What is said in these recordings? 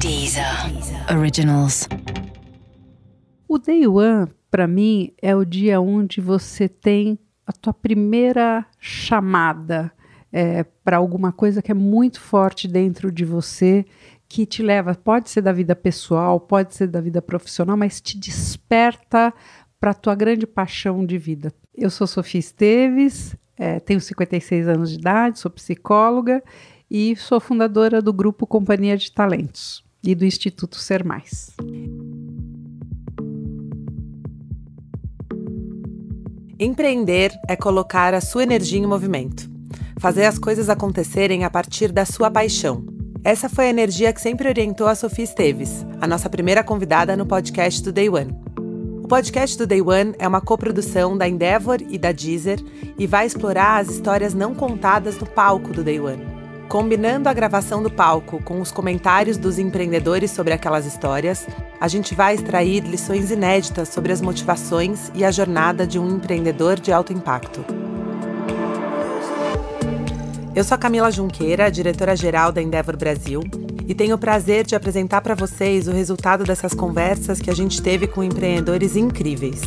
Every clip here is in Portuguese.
Deezer. Originals. O Day One, para mim, é o dia onde você tem a tua primeira chamada é, para alguma coisa que é muito forte dentro de você, que te leva, pode ser da vida pessoal, pode ser da vida profissional, mas te desperta para a tua grande paixão de vida. Eu sou Sofia Esteves, é, tenho 56 anos de idade, sou psicóloga e sou fundadora do grupo Companhia de Talentos e do Instituto Ser Mais. Empreender é colocar a sua energia em movimento, fazer as coisas acontecerem a partir da sua paixão. Essa foi a energia que sempre orientou a Sofia Esteves, a nossa primeira convidada no podcast do Day One. O podcast do Day One é uma coprodução da Endeavor e da Deezer e vai explorar as histórias não contadas no palco do Day One. Combinando a gravação do palco com os comentários dos empreendedores sobre aquelas histórias, a gente vai extrair lições inéditas sobre as motivações e a jornada de um empreendedor de alto impacto. Eu sou a Camila Junqueira, diretora-geral da Endeavor Brasil, e tenho o prazer de apresentar para vocês o resultado dessas conversas que a gente teve com empreendedores incríveis.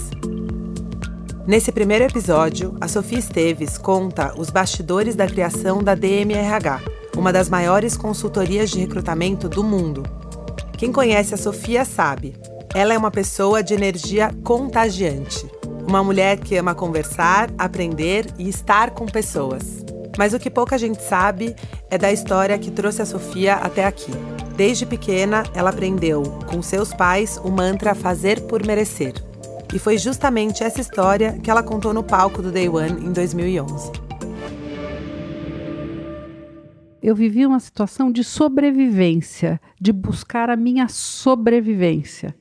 Nesse primeiro episódio, a Sofia Esteves conta os bastidores da criação da DMRH, uma das maiores consultorias de recrutamento do mundo. Quem conhece a Sofia sabe, ela é uma pessoa de energia contagiante. Uma mulher que ama conversar, aprender e estar com pessoas. Mas o que pouca gente sabe é da história que trouxe a Sofia até aqui. Desde pequena, ela aprendeu com seus pais o mantra fazer por merecer. E foi justamente essa história que ela contou no palco do Day One em 2011. Eu vivi uma situação de sobrevivência, de buscar a minha sobrevivência.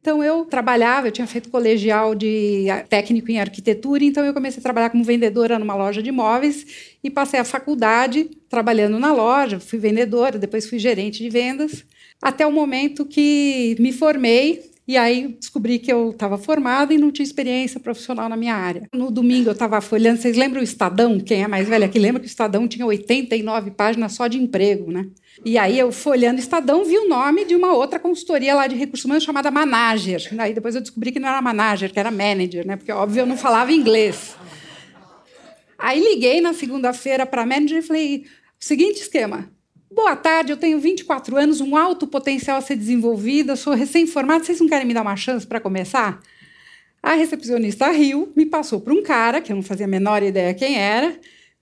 Então eu trabalhava, eu tinha feito colegial de técnico em arquitetura, então eu comecei a trabalhar como vendedora numa loja de imóveis e passei a faculdade trabalhando na loja, fui vendedora, depois fui gerente de vendas, até o momento que me formei e aí descobri que eu estava formada e não tinha experiência profissional na minha área. No domingo eu estava folhando, vocês lembram o Estadão? Quem é mais velho aqui lembra que o Estadão tinha 89 páginas só de emprego, né? E aí eu folhando o Estadão vi o nome de uma outra consultoria lá de recursos humanos chamada Manager. Aí depois eu descobri que não era Manager, que era Manager, né? Porque óbvio eu não falava inglês. Aí liguei na segunda-feira para a Manager e falei: seguinte esquema, Boa tarde, eu tenho 24 anos, um alto potencial a ser desenvolvido, sou recém-formada, vocês não querem me dar uma chance para começar? A recepcionista riu, me passou para um cara, que eu não fazia a menor ideia quem era,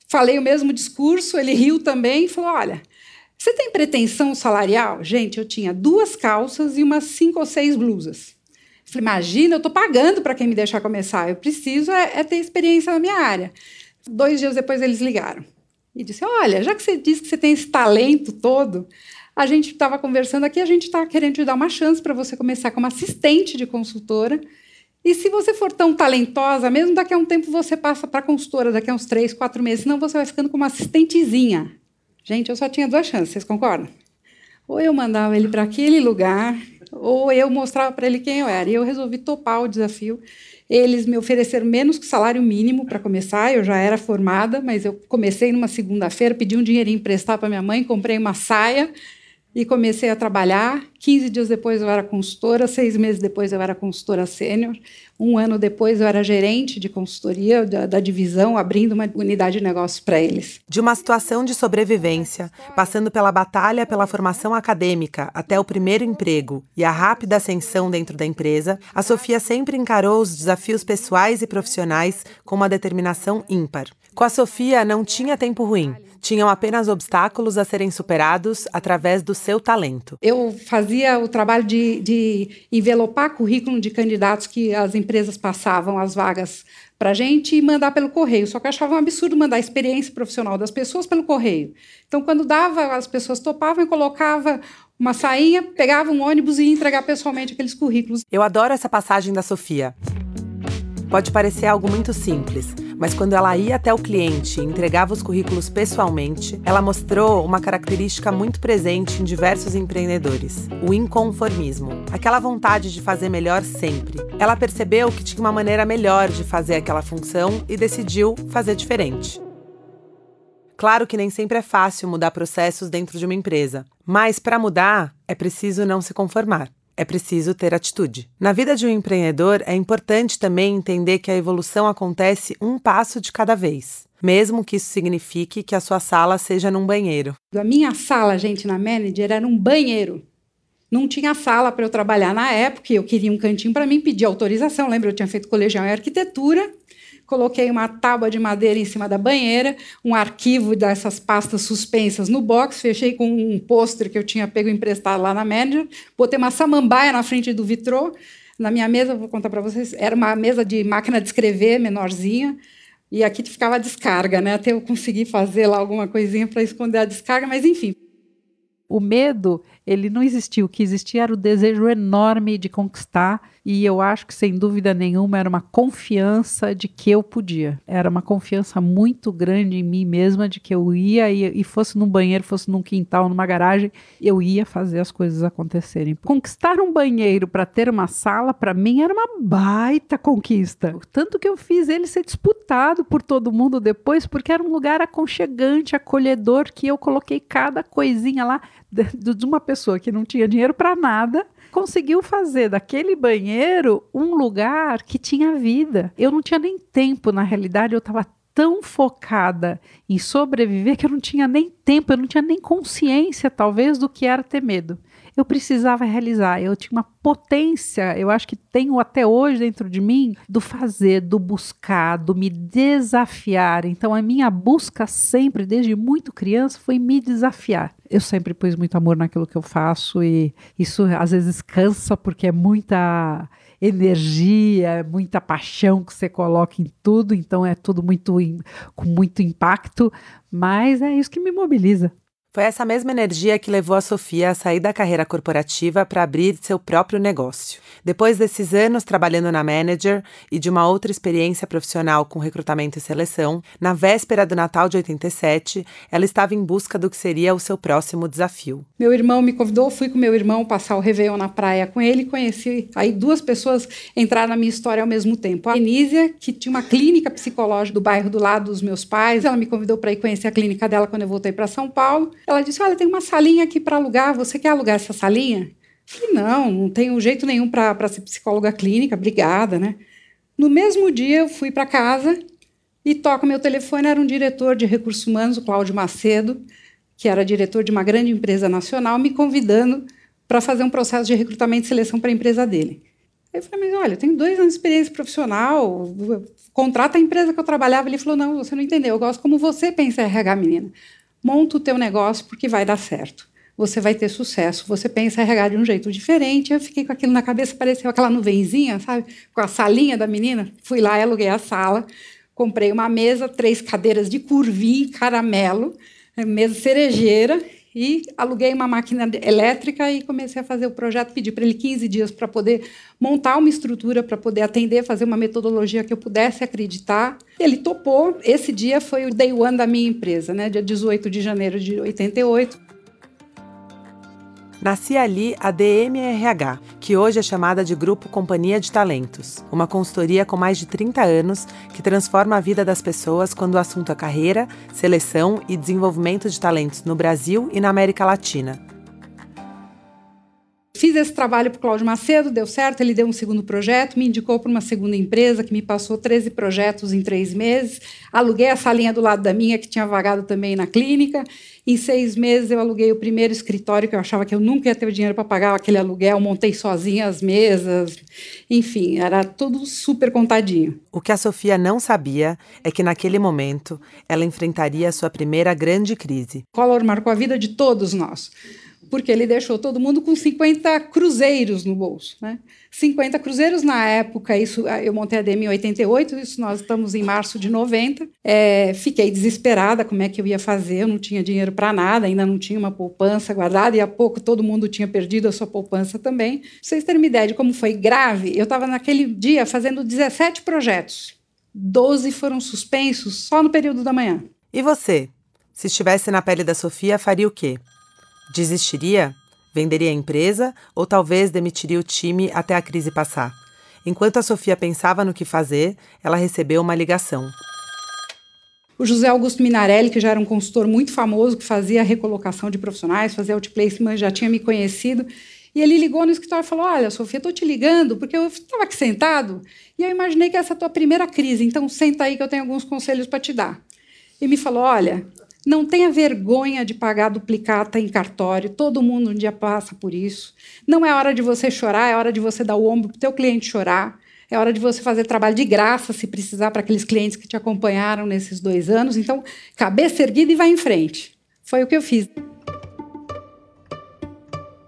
falei o mesmo discurso, ele riu também e falou: Olha, você tem pretensão salarial? Gente, eu tinha duas calças e umas cinco ou seis blusas. Falei, imagina, eu estou pagando para quem me deixar começar, eu preciso é, é ter experiência na minha área. Dois dias depois eles ligaram e disse: Olha, já que você disse que você tem esse talento todo, a gente estava conversando aqui, a gente está querendo te dar uma chance para você começar como assistente de consultora. E se você for tão talentosa, mesmo daqui a um tempo você passa para consultora, daqui a uns três, quatro meses, senão você vai ficando como assistentezinha. Gente, eu só tinha duas chances, vocês concordam? Ou eu mandava ele para aquele lugar, ou eu mostrava para ele quem eu era. E eu resolvi topar o desafio. Eles me ofereceram menos que salário mínimo para começar. Eu já era formada, mas eu comecei numa segunda-feira, pedi um dinheirinho emprestado para minha mãe, comprei uma saia e comecei a trabalhar. 15 dias depois eu era consultora, seis meses depois eu era consultora sênior, um ano depois eu era gerente de consultoria da, da divisão, abrindo uma unidade de negócios para eles. De uma situação de sobrevivência, passando pela batalha pela formação acadêmica até o primeiro emprego e a rápida ascensão dentro da empresa, a Sofia sempre encarou os desafios pessoais e profissionais com uma determinação ímpar. Com a Sofia não tinha tempo ruim, tinham apenas obstáculos a serem superados através do seu talento. Eu fazia o trabalho de, de envelopar currículo de candidatos que as empresas passavam as vagas para a gente e mandar pelo correio. Só que eu achava um absurdo mandar a experiência profissional das pessoas pelo correio. Então, quando dava, as pessoas topavam e colocava uma sainha, pegava um ônibus e ia entregar pessoalmente aqueles currículos. Eu adoro essa passagem da Sofia. Pode parecer algo muito simples, mas quando ela ia até o cliente e entregava os currículos pessoalmente, ela mostrou uma característica muito presente em diversos empreendedores: o inconformismo, aquela vontade de fazer melhor sempre. Ela percebeu que tinha uma maneira melhor de fazer aquela função e decidiu fazer diferente. Claro que nem sempre é fácil mudar processos dentro de uma empresa, Mas para mudar, é preciso não se conformar. É preciso ter atitude. Na vida de um empreendedor, é importante também entender que a evolução acontece um passo de cada vez, mesmo que isso signifique que a sua sala seja num banheiro. A minha sala, gente, na manager era um banheiro. Não tinha sala para eu trabalhar na época, eu queria um cantinho para mim, pedi autorização. Lembra, eu tinha feito colegial em arquitetura, coloquei uma tábua de madeira em cima da banheira, um arquivo dessas pastas suspensas no box, fechei com um pôster que eu tinha pego emprestado lá na manager, botei uma samambaia na frente do vitrô. Na minha mesa, vou contar para vocês, era uma mesa de máquina de escrever menorzinha, e aqui ficava a descarga, né? Até eu conseguir fazer lá alguma coisinha para esconder a descarga, mas enfim. O medo, ele não existiu. O que existia era o desejo enorme de conquistar, e eu acho que, sem dúvida nenhuma, era uma confiança de que eu podia. Era uma confiança muito grande em mim mesma de que eu ia e, e fosse num banheiro, fosse num quintal, numa garagem, eu ia fazer as coisas acontecerem. Conquistar um banheiro para ter uma sala, para mim, era uma baita conquista. Tanto que eu fiz ele ser disputado por todo mundo depois, porque era um lugar aconchegante, acolhedor, que eu coloquei cada coisinha lá de, de uma pessoa que não tinha dinheiro para nada, conseguiu fazer daquele banheiro um lugar que tinha vida. Eu não tinha nem tempo, na realidade, eu estava tão focada em sobreviver que eu não tinha nem tempo, eu não tinha nem consciência, talvez, do que era ter medo eu precisava realizar. Eu tinha uma potência, eu acho que tenho até hoje dentro de mim, do fazer, do buscar, do me desafiar. Então, a minha busca sempre, desde muito criança, foi me desafiar. Eu sempre pus muito amor naquilo que eu faço e isso às vezes cansa porque é muita energia, muita paixão que você coloca em tudo, então é tudo muito com muito impacto, mas é isso que me mobiliza. Foi essa mesma energia que levou a Sofia a sair da carreira corporativa para abrir seu próprio negócio. Depois desses anos trabalhando na Manager e de uma outra experiência profissional com recrutamento e seleção, na véspera do Natal de 87, ela estava em busca do que seria o seu próximo desafio. Meu irmão me convidou, fui com meu irmão passar o Réveillon na praia com ele, conheci aí duas pessoas entraram na minha história ao mesmo tempo. A Enísia, que tinha uma clínica psicológica do bairro do lado dos meus pais, ela me convidou para ir conhecer a clínica dela quando eu voltei para São Paulo. Ela disse: Olha, tem uma salinha aqui para alugar, você quer alugar essa salinha? falei: Não, não tenho jeito nenhum para ser psicóloga clínica, obrigada, né? No mesmo dia, eu fui para casa e toca meu telefone. Era um diretor de recursos humanos, o Cláudio Macedo, que era diretor de uma grande empresa nacional, me convidando para fazer um processo de recrutamento e seleção para a empresa dele. Eu falei, mas olha, eu tenho dois anos de experiência profissional, contrata a empresa que eu trabalhava. Ele falou, não, você não entendeu, eu gosto como você pensa RH, menina monta o teu negócio porque vai dar certo. Você vai ter sucesso. Você pensa RH de um jeito diferente. Eu fiquei com aquilo na cabeça, pareceu aquela nuvenzinha, sabe? Com a salinha da menina. Fui lá aluguei a sala. Comprei uma mesa, três cadeiras de curvim, caramelo, mesa cerejeira e aluguei uma máquina elétrica e comecei a fazer o projeto. Pedi para ele 15 dias para poder montar uma estrutura, para poder atender, fazer uma metodologia que eu pudesse acreditar. Ele topou. Esse dia foi o day one da minha empresa, né? dia 18 de janeiro de 88. Nascia ali a DMRH, que hoje é chamada de Grupo Companhia de Talentos, uma consultoria com mais de 30 anos que transforma a vida das pessoas quando o assunto é carreira, seleção e desenvolvimento de talentos no Brasil e na América Latina. Fiz esse trabalho para o Cláudio Macedo, deu certo, ele deu um segundo projeto, me indicou para uma segunda empresa que me passou 13 projetos em três meses. Aluguei a salinha do lado da minha, que tinha vagado também na clínica. Em seis meses eu aluguei o primeiro escritório, que eu achava que eu nunca ia ter dinheiro para pagar aquele aluguel, montei sozinha as mesas, enfim, era tudo super contadinho. O que a Sofia não sabia é que naquele momento ela enfrentaria a sua primeira grande crise. Collor marcou a vida de todos nós porque ele deixou todo mundo com 50 cruzeiros no bolso. Né? 50 cruzeiros na época, isso eu montei a DM em 88, isso nós estamos em março de 90. É, fiquei desesperada como é que eu ia fazer, eu não tinha dinheiro para nada, ainda não tinha uma poupança guardada, e há pouco todo mundo tinha perdido a sua poupança também. Pra vocês terem uma ideia de como foi grave, eu estava naquele dia fazendo 17 projetos. 12 foram suspensos só no período da manhã. E você? Se estivesse na pele da Sofia, faria o quê? Desistiria? Venderia a empresa ou talvez demitiria o time até a crise passar? Enquanto a Sofia pensava no que fazer, ela recebeu uma ligação. o José Augusto Minarelli, que já era um consultor muito famoso, que fazia recolocação de profissionais, fazia outplacement, já tinha me conhecido. E ele ligou no escritório e falou: Olha, Sofia, estou te ligando porque eu estava aqui sentado e eu imaginei que essa é a tua primeira crise, então senta aí que eu tenho alguns conselhos para te dar. E me falou: Olha, não tenha vergonha de pagar duplicata em cartório, todo mundo um dia passa por isso. Não é hora de você chorar, é hora de você dar o ombro para o teu cliente chorar. É hora de você fazer trabalho de graça, se precisar, para aqueles clientes que te acompanharam nesses dois anos. Então, cabeça erguida e vai em frente. Foi o que eu fiz.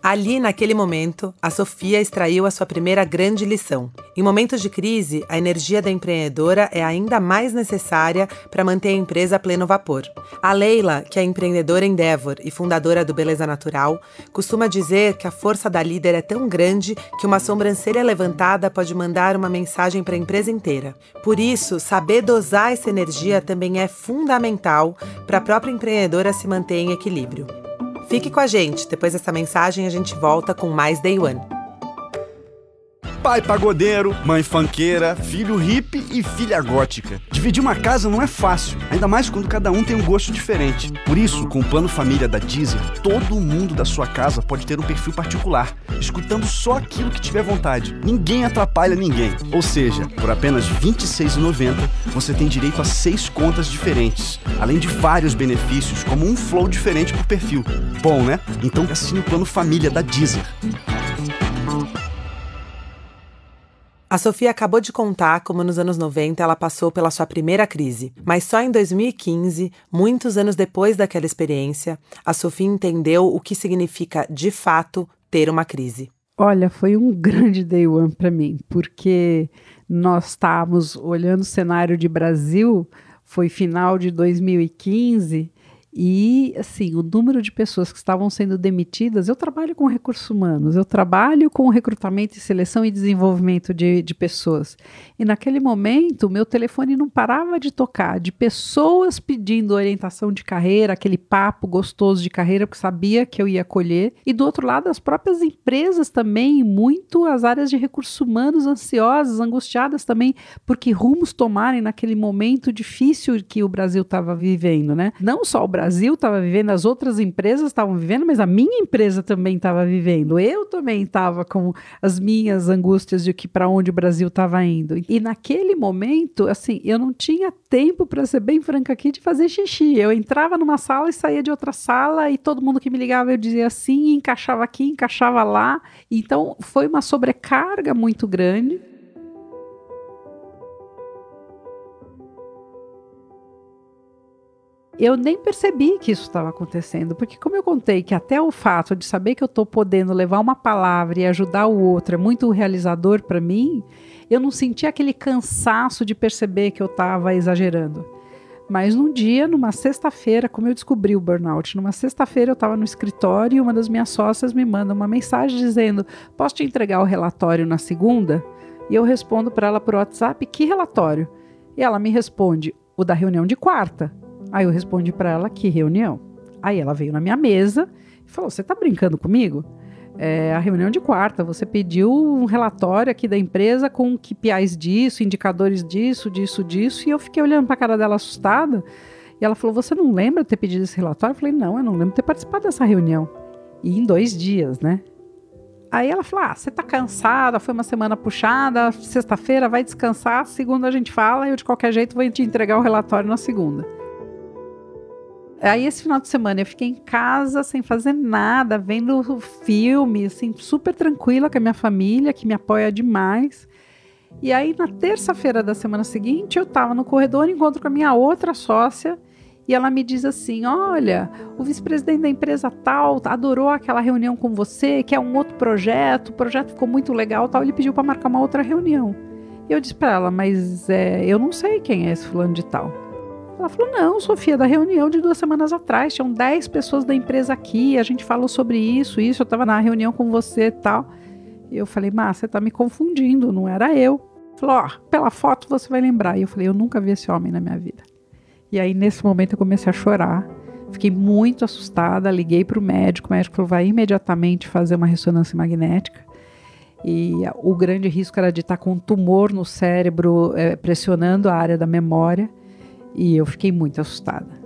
Ali, naquele momento, a Sofia extraiu a sua primeira grande lição. Em momentos de crise, a energia da empreendedora é ainda mais necessária para manter a empresa a pleno vapor. A Leila, que é empreendedora Endeavor e fundadora do Beleza Natural, costuma dizer que a força da líder é tão grande que uma sobrancelha levantada pode mandar uma mensagem para a empresa inteira. Por isso, saber dosar essa energia também é fundamental para a própria empreendedora se manter em equilíbrio. Fique com a gente, depois dessa mensagem a gente volta com mais Day One. Pai pagodeiro, mãe fanqueira, filho hippie e filha gótica. Dividir uma casa não é fácil, ainda mais quando cada um tem um gosto diferente. Por isso, com o plano família da Deezer, todo mundo da sua casa pode ter um perfil particular, escutando só aquilo que tiver vontade. Ninguém atrapalha ninguém. Ou seja, por apenas R$ 26,90 você tem direito a seis contas diferentes, além de vários benefícios, como um flow diferente por perfil. Bom, né? Então assine o plano família da Deezer. A Sofia acabou de contar como nos anos 90 ela passou pela sua primeira crise, mas só em 2015, muitos anos depois daquela experiência, a Sofia entendeu o que significa de fato ter uma crise. Olha, foi um grande day one para mim, porque nós estávamos olhando o cenário de Brasil, foi final de 2015 e, assim, o número de pessoas que estavam sendo demitidas, eu trabalho com recursos humanos, eu trabalho com recrutamento e seleção e desenvolvimento de, de pessoas. E naquele momento, meu telefone não parava de tocar, de pessoas pedindo orientação de carreira, aquele papo gostoso de carreira, porque sabia que eu ia colher. E do outro lado, as próprias empresas também, muito as áreas de recursos humanos ansiosas, angustiadas também, porque rumos tomarem naquele momento difícil que o Brasil estava vivendo, né? Não só o Brasil Brasil estava vivendo, as outras empresas estavam vivendo, mas a minha empresa também estava vivendo. Eu também estava com as minhas angústias de que para onde o Brasil estava indo. E naquele momento, assim, eu não tinha tempo, para ser bem franca aqui, de fazer xixi. Eu entrava numa sala e saía de outra sala e todo mundo que me ligava eu dizia assim, encaixava aqui, encaixava lá. Então foi uma sobrecarga muito grande. Eu nem percebi que isso estava acontecendo, porque como eu contei que até o fato de saber que eu estou podendo levar uma palavra e ajudar o outro é muito realizador para mim, eu não senti aquele cansaço de perceber que eu estava exagerando. Mas num dia, numa sexta-feira, como eu descobri o burnout, numa sexta-feira eu estava no escritório e uma das minhas sócias me manda uma mensagem dizendo: Posso te entregar o relatório na segunda? E eu respondo para ela por WhatsApp: Que relatório? E ela me responde: O da reunião de quarta. Aí eu respondi para ela que reunião. Aí ela veio na minha mesa e falou: Você está brincando comigo? É, a reunião de quarta, você pediu um relatório aqui da empresa com KPIs disso, indicadores disso, disso, disso, e eu fiquei olhando para a cara dela assustada. E ela falou: Você não lembra ter pedido esse relatório? Eu falei: Não, eu não lembro ter participado dessa reunião. E em dois dias, né? Aí ela falou: Ah, você tá cansada, foi uma semana puxada, sexta-feira vai descansar, segunda a gente fala, eu de qualquer jeito vou te entregar o relatório na segunda. Aí esse final de semana eu fiquei em casa sem fazer nada, vendo filme, assim, super tranquila com a minha família, que me apoia demais. E aí na terça-feira da semana seguinte eu estava no corredor, encontro com a minha outra sócia e ela me diz assim: Olha, o vice-presidente da empresa tal adorou aquela reunião com você, que é um outro projeto, o projeto ficou muito legal, tal. Ele pediu para marcar uma outra reunião. E eu disse para ela: Mas é, eu não sei quem é esse fulano de tal. Ela falou: Não, Sofia, da reunião de duas semanas atrás, tinham 10 pessoas da empresa aqui, a gente falou sobre isso, isso, eu estava na reunião com você e tal. E eu falei: Mas você está me confundindo, não era eu. Falou: Ó, oh, pela foto você vai lembrar. E eu falei: Eu nunca vi esse homem na minha vida. E aí, nesse momento, eu comecei a chorar. Fiquei muito assustada, liguei para o médico. O médico falou: vai imediatamente fazer uma ressonância magnética. E o grande risco era de estar com um tumor no cérebro, é, pressionando a área da memória. E eu fiquei muito assustada.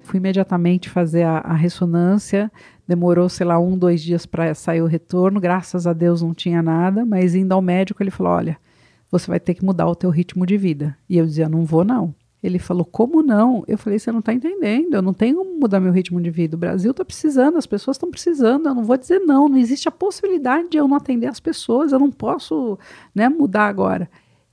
Fui imediatamente fazer a, a ressonância, demorou, sei lá, um, dois dias para sair o retorno. Graças a Deus não tinha nada, mas indo ao médico, ele falou: Olha, você vai ter que mudar o teu ritmo de vida. E eu dizia: Não vou, não. Ele falou: Como não? Eu falei: Você não está entendendo. Eu não tenho como mudar meu ritmo de vida. O Brasil está precisando, as pessoas estão precisando. Eu não vou dizer não. Não existe a possibilidade de eu não atender as pessoas. Eu não posso né, mudar agora.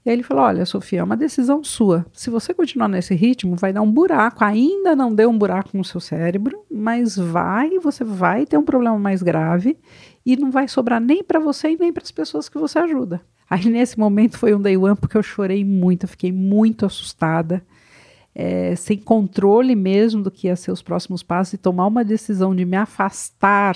E aí ele falou: Olha, Sofia, é uma decisão sua. Se você continuar nesse ritmo, vai dar um buraco. Ainda não deu um buraco no seu cérebro, mas vai, você vai ter um problema mais grave e não vai sobrar nem para você e nem para as pessoas que você ajuda. Aí nesse momento foi um day one porque eu chorei muito, eu fiquei muito assustada é, sem controle mesmo do que ia ser os próximos passos e tomar uma decisão de me afastar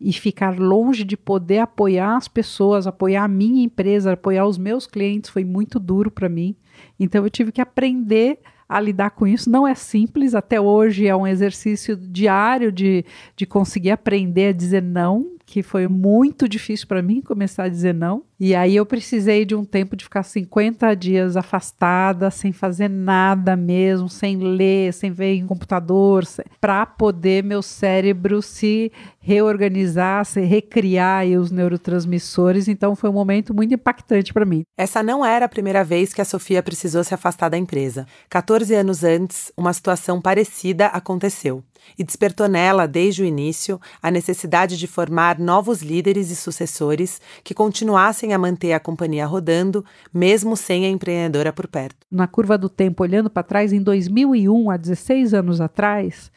e ficar longe de poder apoiar as pessoas, apoiar a minha empresa, apoiar os meus clientes foi muito duro para mim. Então eu tive que aprender a lidar com isso. Não é simples, até hoje é um exercício diário de, de conseguir aprender a dizer não, que foi muito difícil para mim começar a dizer não. E aí eu precisei de um tempo de ficar 50 dias afastada, sem fazer nada mesmo, sem ler, sem ver em computador, para poder meu cérebro se reorganizar, se recriar os neurotransmissores. Então foi um momento muito impactante para mim. Essa não era a primeira vez que a Sofia precisou se afastar da empresa. 14 anos antes, uma situação parecida aconteceu e despertou nela, desde o início, a necessidade de formar novos líderes e sucessores que continuassem a manter a companhia rodando, mesmo sem a empreendedora por perto. Na curva do tempo, olhando para trás, em 2001, há 16 anos atrás,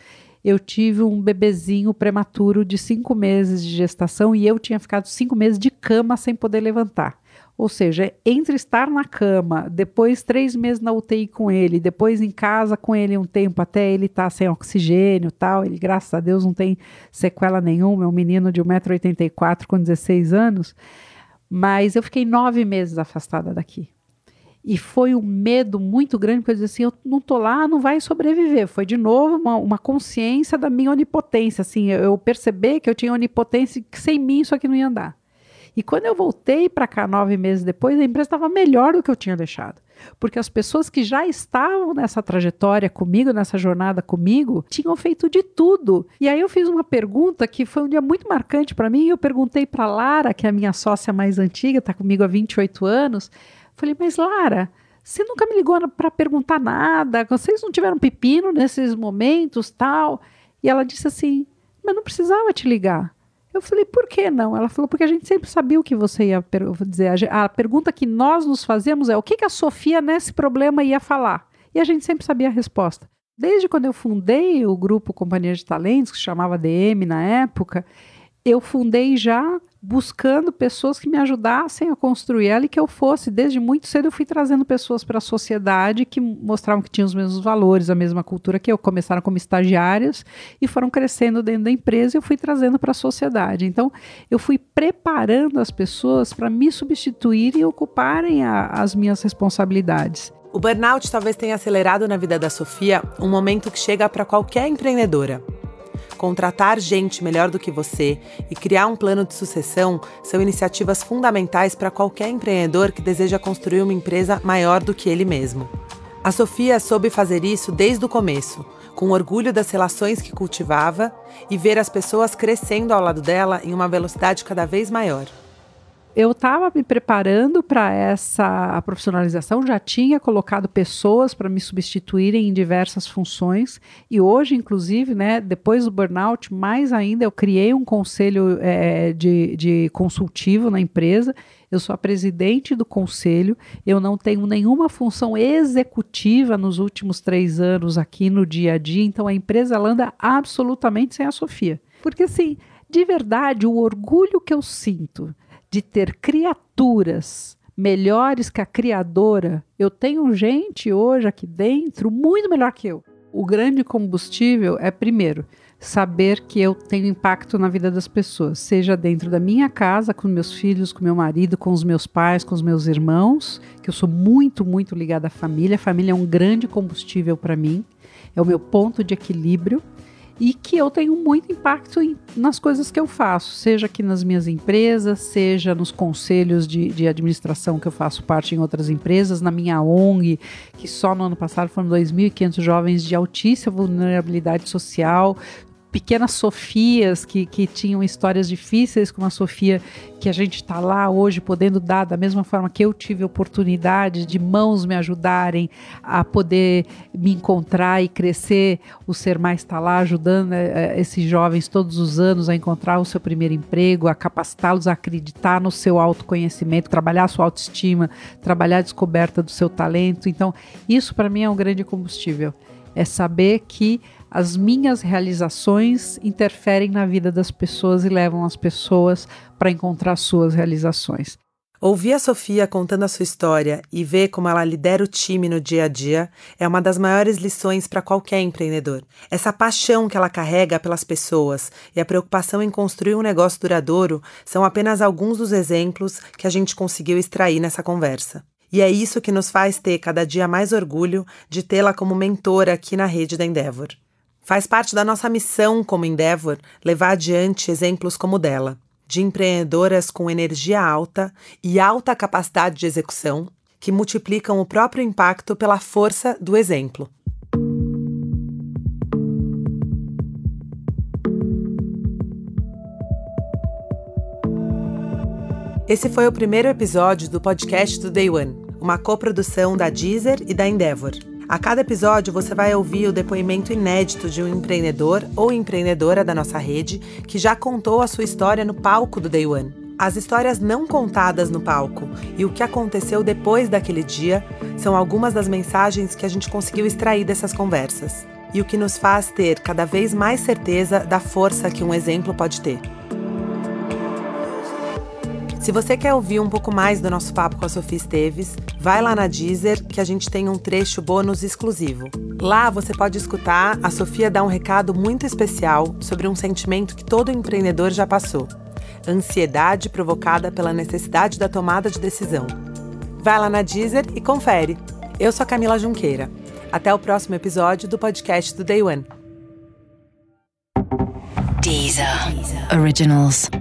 eu tive um bebezinho prematuro de cinco meses de gestação e eu tinha ficado cinco meses de cama sem poder levantar. Ou seja, entre estar na cama, depois três meses na UTI com ele, depois em casa com ele um tempo até ele estar tá sem oxigênio tal, ele graças a Deus não tem sequela nenhuma, é um menino de 1,84m com 16 anos, mas eu fiquei nove meses afastada daqui. E foi um medo muito grande, porque eu dizia assim, eu não tô lá, não vai sobreviver. Foi de novo uma, uma consciência da minha onipotência, assim, eu, eu perceber que eu tinha onipotência e que sem mim isso aqui não ia andar. E quando eu voltei para cá nove meses depois, a empresa estava melhor do que eu tinha deixado. Porque as pessoas que já estavam nessa trajetória comigo, nessa jornada comigo, tinham feito de tudo. E aí eu fiz uma pergunta que foi um dia muito marcante para mim. Eu perguntei para Lara, que é a minha sócia mais antiga, está comigo há 28 anos. Falei, mas Lara, você nunca me ligou para perguntar nada? Vocês não tiveram pepino nesses momentos, tal? E ela disse assim: mas não precisava te ligar. Eu falei, por que não? Ela falou, porque a gente sempre sabia o que você ia dizer. A, pergunta que nós nos fazemos é o que, que a Sofia nesse problema ia falar? E a gente sempre sabia a resposta. Desde quando eu fundei o grupo Companhia de Talentos, que chamava DM na época, eu fundei já buscando pessoas que me ajudassem a construir ela e que eu fosse, desde muito cedo, eu fui trazendo pessoas para a sociedade que mostravam que tinham os mesmos valores, a mesma cultura que eu. Começaram como estagiárias e foram crescendo dentro da empresa e eu fui trazendo para a sociedade. Então, eu fui preparando as pessoas para me substituir e ocuparem a, as minhas responsabilidades. O burnout talvez tenha acelerado na vida da Sofia um momento que chega para qualquer empreendedora contratar gente melhor do que você e criar um plano de sucessão são iniciativas fundamentais para qualquer empreendedor que deseja construir uma empresa maior do que ele mesmo. A Sofia soube fazer isso desde o começo, com orgulho das relações que cultivava e ver as pessoas crescendo ao lado dela em uma velocidade cada vez maior eu estava me preparando para essa profissionalização, já tinha colocado pessoas para me substituírem em diversas funções e hoje, inclusive, né, depois do burnout, mais ainda, eu criei um conselho é, de, de consultivo na empresa. Eu sou a presidente do conselho, eu não tenho nenhuma função executiva nos últimos três anos aqui no dia a dia, então a empresa anda absolutamente sem a Sofia. Porque, assim, de verdade, o orgulho que eu sinto de ter criaturas melhores que a criadora. Eu tenho gente hoje aqui dentro muito melhor que eu. O grande combustível é, primeiro, saber que eu tenho impacto na vida das pessoas, seja dentro da minha casa, com meus filhos, com meu marido, com os meus pais, com os meus irmãos, que eu sou muito, muito ligada à família. A família é um grande combustível para mim, é o meu ponto de equilíbrio. E que eu tenho muito impacto em, nas coisas que eu faço, seja aqui nas minhas empresas, seja nos conselhos de, de administração que eu faço parte em outras empresas, na minha ONG, que só no ano passado foram 2.500 jovens de altíssima vulnerabilidade social, pequenas Sofias que, que tinham histórias difíceis, como a Sofia que a gente está lá hoje podendo dar, da mesma forma que eu tive oportunidade de mãos me ajudarem a poder me encontrar e crescer, o Ser Mais está lá ajudando é, esses jovens todos os anos a encontrar o seu primeiro emprego, a capacitá-los a acreditar no seu autoconhecimento, trabalhar a sua autoestima, trabalhar a descoberta do seu talento. Então, isso para mim é um grande combustível. É saber que as minhas realizações interferem na vida das pessoas e levam as pessoas para encontrar suas realizações. Ouvir a Sofia contando a sua história e ver como ela lidera o time no dia a dia é uma das maiores lições para qualquer empreendedor. Essa paixão que ela carrega pelas pessoas e a preocupação em construir um negócio duradouro são apenas alguns dos exemplos que a gente conseguiu extrair nessa conversa. E é isso que nos faz ter cada dia mais orgulho de tê-la como mentora aqui na rede da Endeavor. Faz parte da nossa missão como Endeavor levar adiante exemplos como o dela, de empreendedoras com energia alta e alta capacidade de execução, que multiplicam o próprio impacto pela força do exemplo. Esse foi o primeiro episódio do podcast do Day One, uma coprodução da Deezer e da Endeavor. A cada episódio você vai ouvir o depoimento inédito de um empreendedor ou empreendedora da nossa rede que já contou a sua história no palco do Day One. As histórias não contadas no palco e o que aconteceu depois daquele dia são algumas das mensagens que a gente conseguiu extrair dessas conversas e o que nos faz ter cada vez mais certeza da força que um exemplo pode ter. Se você quer ouvir um pouco mais do nosso papo com a Sofia Esteves, vai lá na Deezer que a gente tem um trecho bônus exclusivo. Lá você pode escutar a Sofia dar um recado muito especial sobre um sentimento que todo empreendedor já passou: ansiedade provocada pela necessidade da tomada de decisão. Vai lá na Deezer e confere. Eu sou a Camila Junqueira. Até o próximo episódio do podcast do Day One. Deezer. Originals.